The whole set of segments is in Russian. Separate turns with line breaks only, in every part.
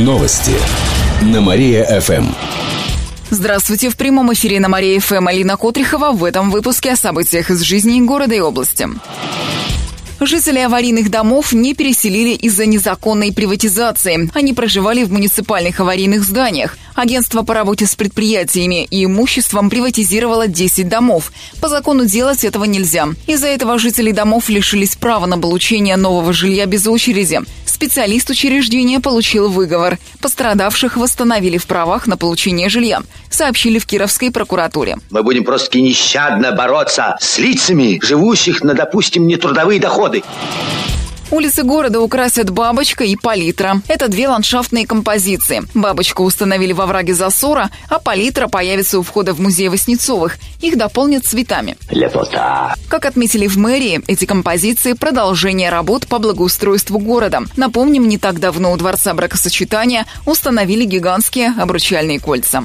Новости на Мария-ФМ.
Здравствуйте! В прямом эфире на Мария-ФМ Алина Котрихова в этом выпуске о событиях из жизни города и области. Жители аварийных домов не переселили из-за незаконной приватизации. Они проживали в муниципальных аварийных зданиях. Агентство по работе с предприятиями и имуществом приватизировало 10 домов. По закону делать этого нельзя. Из-за этого жители домов лишились права на получение нового жилья без очереди. Специалист учреждения получил выговор. Пострадавших восстановили в правах на получение жилья, сообщили в Кировской прокуратуре.
Мы будем просто нещадно бороться с лицами, живущих на, допустим, нетрудовые доходы.
Улицы города украсят бабочка и палитра. Это две ландшафтные композиции. Бабочку установили во враге засора, а палитра появится у входа в музей Воснецовых. Их дополнят цветами.
Лепота.
Как отметили в мэрии, эти композиции – продолжение работ по благоустройству города. Напомним, не так давно у Дворца бракосочетания установили гигантские обручальные кольца.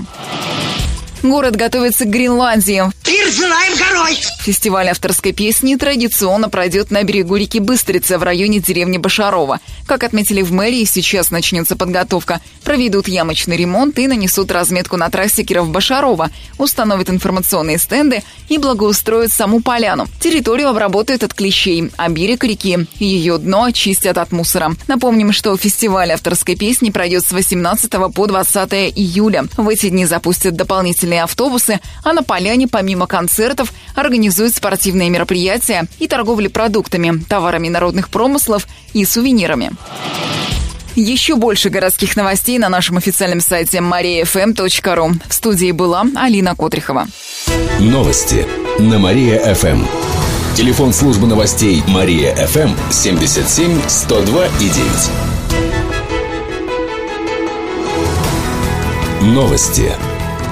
Город готовится к Гренландии.
Пир желаем горой!
Фестиваль авторской песни традиционно пройдет на берегу реки Быстрица в районе деревни Башарова. Как отметили в мэрии, сейчас начнется подготовка. Проведут ямочный ремонт и нанесут разметку на трассе Киров-Башарова, установят информационные стенды и благоустроят саму поляну. Территорию обработают от клещей, а берег реки и ее дно очистят от мусора. Напомним, что фестиваль авторской песни пройдет с 18 по 20 июля. В эти дни запустят дополнительные автобусы, а на поляне помимо концертов организуют спортивные мероприятия и торговли продуктами, товарами народных промыслов и сувенирами. Еще больше городских новостей на нашем официальном сайте mariafm.ru. В студии была Алина Котрихова.
Новости на Мария-ФМ. Телефон службы новостей Мария-ФМ 77 102 и 9. Новости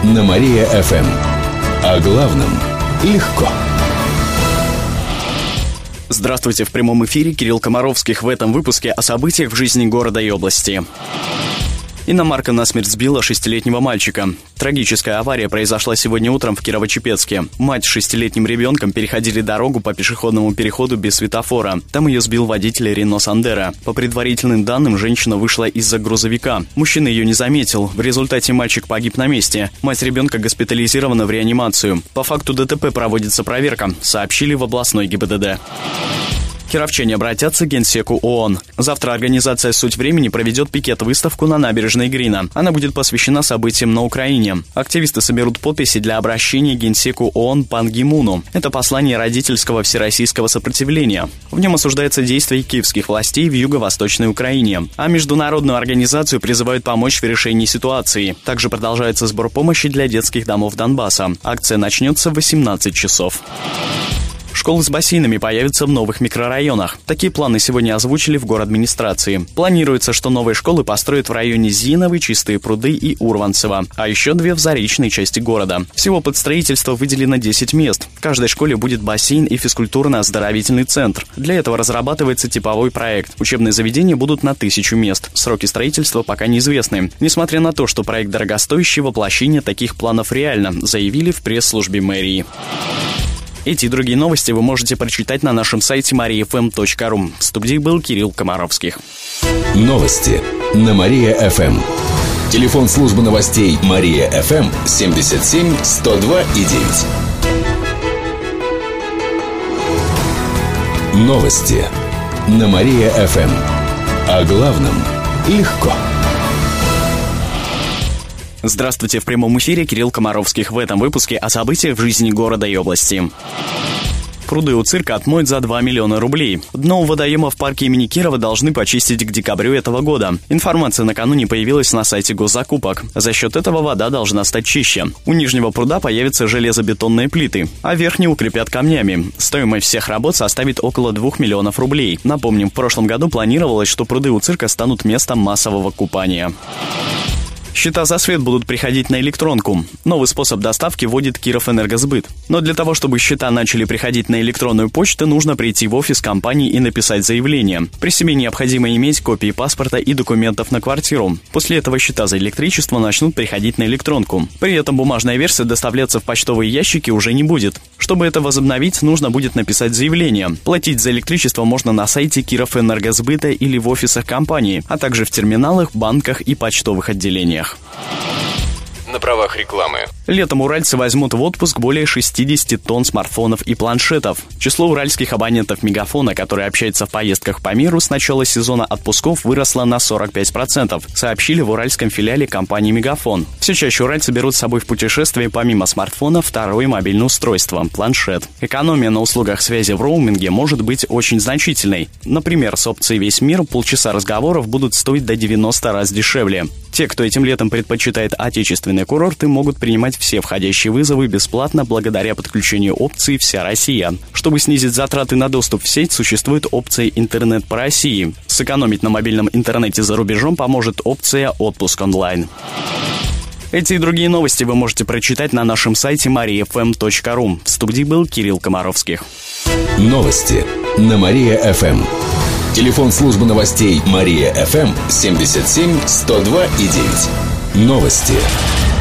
на Мария-ФМ. О главном легко.
Здравствуйте, в прямом эфире Кирилл Комаровских в этом выпуске о событиях в жизни города и области. Иномарка насмерть сбила шестилетнего мальчика. Трагическая авария произошла сегодня утром в Кирово-Чепецке. Мать с шестилетним ребенком переходили дорогу по пешеходному переходу без светофора. Там ее сбил водитель Рено Сандера. По предварительным данным, женщина вышла из-за грузовика. Мужчина ее не заметил. В результате мальчик погиб на месте. Мать ребенка госпитализирована в реанимацию. По факту ДТП проводится проверка, сообщили в областной ГИБДД. Кировчане обратятся к Генсеку ООН. Завтра организация «Суть времени» проведет пикет-выставку на набережной Грина. Она будет посвящена событиям на Украине. Активисты соберут подписи для обращения к Генсеку ООН Пан Гимуну. Это послание родительского всероссийского сопротивления. В нем осуждается действия киевских властей в юго-восточной Украине. А международную организацию призывают помочь в решении ситуации. Также продолжается сбор помощи для детских домов Донбасса. Акция начнется в 18 часов. Школы с бассейнами появятся в новых микрорайонах. Такие планы сегодня озвучили в город администрации. Планируется, что новые школы построят в районе Зиновой, Чистые пруды и Урванцева, а еще две в заречной части города. Всего под строительство выделено 10 мест. В каждой школе будет бассейн и физкультурно-оздоровительный центр. Для этого разрабатывается типовой проект. Учебные заведения будут на тысячу мест. Сроки строительства пока неизвестны. Несмотря на то, что проект дорогостоящий, воплощение таких планов реально, заявили в пресс-службе мэрии. Эти и другие новости вы можете прочитать на нашем сайте mariafm.ru. В студии был Кирилл Комаровских.
Новости на Мария-ФМ. Телефон службы новостей Мария-ФМ 77 102 и 9. Новости на Мария-ФМ. О главном легко.
Здравствуйте, в прямом эфире Кирилл Комаровских в этом выпуске о событиях в жизни города и области. Пруды у цирка отмоют за 2 миллиона рублей. Дно у водоема в парке имени Кирова должны почистить к декабрю этого года. Информация накануне появилась на сайте госзакупок. За счет этого вода должна стать чище. У нижнего пруда появятся железобетонные плиты, а верхние укрепят камнями. Стоимость всех работ составит около 2 миллионов рублей. Напомним, в прошлом году планировалось, что пруды у цирка станут местом массового купания. Счета за свет будут приходить на электронку. Новый способ доставки вводит Киров Энергосбыт. Но для того, чтобы счета начали приходить на электронную почту, нужно прийти в офис компании и написать заявление. При себе необходимо иметь копии паспорта и документов на квартиру. После этого счета за электричество начнут приходить на электронку. При этом бумажная версия доставляться в почтовые ящики уже не будет. Чтобы это возобновить, нужно будет написать заявление. Платить за электричество можно на сайте Киров Энергосбыта или в офисах компании, а также в терминалах, банках и почтовых отделениях Pierre.
На правах рекламы.
Летом уральцы возьмут в отпуск более 60 тонн смартфонов и планшетов. Число уральских абонентов Мегафона, которые общаются в поездках по миру, с начала сезона отпусков выросло на 45%, сообщили в уральском филиале компании Мегафон. Все чаще уральцы берут с собой в путешествие помимо смартфона второе мобильное устройство – планшет. Экономия на услугах связи в роуминге может быть очень значительной. Например, с опцией «Весь мир» полчаса разговоров будут стоить до 90 раз дешевле. Те, кто этим летом предпочитает отечественные курорты, могут принимать все входящие вызовы бесплатно благодаря подключению опции «Вся Россия». Чтобы снизить затраты на доступ в сеть, существует опция «Интернет по России». Сэкономить на мобильном интернете за рубежом поможет опция «Отпуск онлайн». Эти и другие новости вы можете прочитать на нашем сайте mariafm.ru. В студии был Кирилл Комаровских.
Новости на Мария-ФМ. Телефон службы новостей Мария ФМ 77 102 и 9. Новости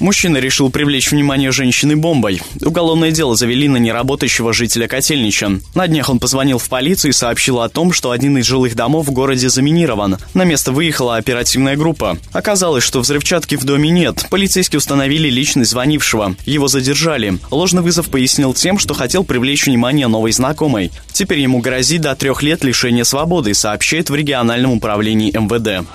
Мужчина решил привлечь внимание женщины бомбой. Уголовное дело завели на неработающего жителя Котельнича. На днях он позвонил в полицию и сообщил о том, что один из жилых домов в городе заминирован. На место выехала оперативная группа. Оказалось, что взрывчатки в доме нет. Полицейские установили личность звонившего. Его задержали. Ложный вызов пояснил тем, что хотел привлечь внимание новой знакомой. Теперь ему грозит до трех лет лишения свободы, сообщает в региональном управлении МВД.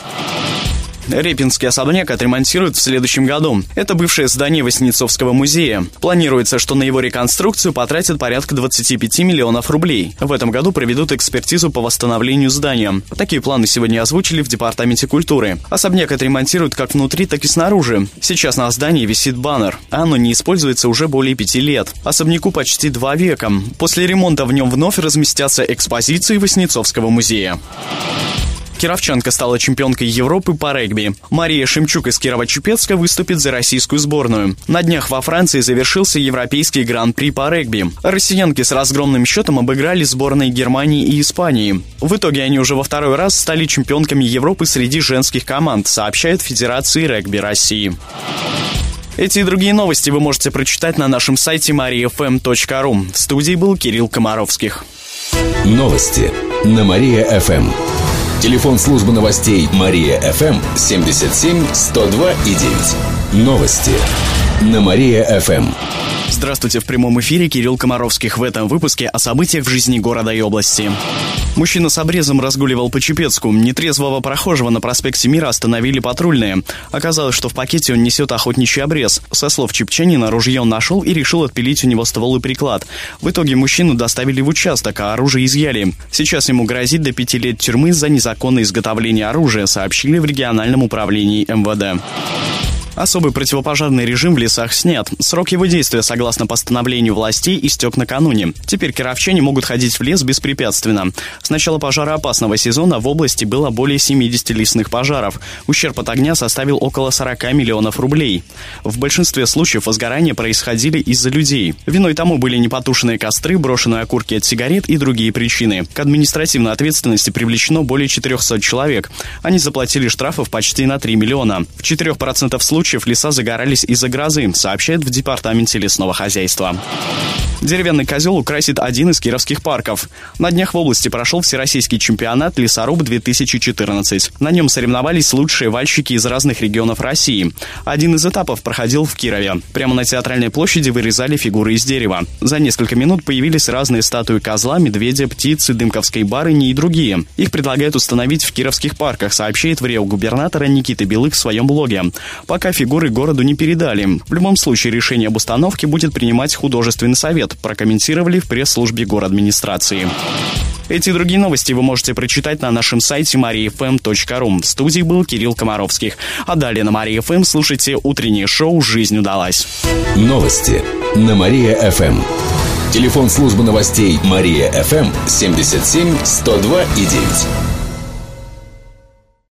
Репинский особняк отремонтируют в следующем году. Это бывшее здание Васнецовского музея. Планируется, что на его реконструкцию потратят порядка 25 миллионов рублей. В этом году проведут экспертизу по восстановлению здания. Такие планы сегодня озвучили в Департаменте культуры. Особняк отремонтируют как внутри, так и снаружи. Сейчас на здании висит баннер. Оно не используется уже более пяти лет. Особняку почти два века. После ремонта в нем вновь разместятся экспозиции Васнецовского музея. Кировчанка стала чемпионкой Европы по регби. Мария Шемчук из Кирово-Чепецка выступит за российскую сборную. На днях во Франции завершился Европейский гран-при по регби. Россиянки с разгромным счетом обыграли сборные Германии и Испании. В итоге они уже во второй раз стали чемпионками Европы среди женских команд, сообщает Федерация регби России. Эти и другие новости вы можете прочитать на нашем сайте mariafm.ru. В студии был Кирилл Комаровских.
Новости на Мария-ФМ. Телефон службы новостей Мария ФМ 77 102 и 9. Новости на Мария ФМ.
Здравствуйте, в прямом эфире Кирилл Комаровских в этом выпуске о событиях в жизни города и области. Мужчина с обрезом разгуливал по Чепецку. Нетрезвого прохожего на проспекте Мира остановили патрульные. Оказалось, что в пакете он несет охотничий обрез. Со слов чепчанина, ружье он нашел и решил отпилить у него ствол и приклад. В итоге мужчину доставили в участок, а оружие изъяли. Сейчас ему грозит до пяти лет тюрьмы за незаконное изготовление оружия, сообщили в региональном управлении МВД. Особый противопожарный режим в лесах снят. Срок его действия, согласно постановлению властей, истек накануне. Теперь кировчане могут ходить в лес беспрепятственно. С начала пожароопасного сезона в области было более 70 лесных пожаров. Ущерб от огня составил около 40 миллионов рублей. В большинстве случаев возгорания происходили из-за людей. Виной тому были непотушенные костры, брошенные окурки от сигарет и другие причины. К административной ответственности привлечено более 400 человек. Они заплатили штрафов почти на 3 миллиона. В 4% случаев случаев леса загорались из-за грозы, сообщает в Департаменте лесного хозяйства. Деревянный козел украсит один из кировских парков. На днях в области прошел Всероссийский чемпионат «Лесоруб-2014». На нем соревновались лучшие вальщики из разных регионов России. Один из этапов проходил в Кирове. Прямо на театральной площади вырезали фигуры из дерева. За несколько минут появились разные статуи козла, медведя, птицы, дымковской барыни и другие. Их предлагают установить в кировских парках, сообщает в Рио губернатора Никита Белых в своем блоге. Пока фигуры городу не передали. В любом случае решение об установке будет принимать художественный совет, прокомментировали в пресс-службе город администрации. Эти и другие новости вы можете прочитать на нашем сайте mariafm.ru. В студии был Кирилл Комаровских. А далее на Мария ФМ слушайте утреннее шоу «Жизнь удалась».
Новости на Мария-ФМ. Телефон службы новостей Мария ФМ 77 102 и 9.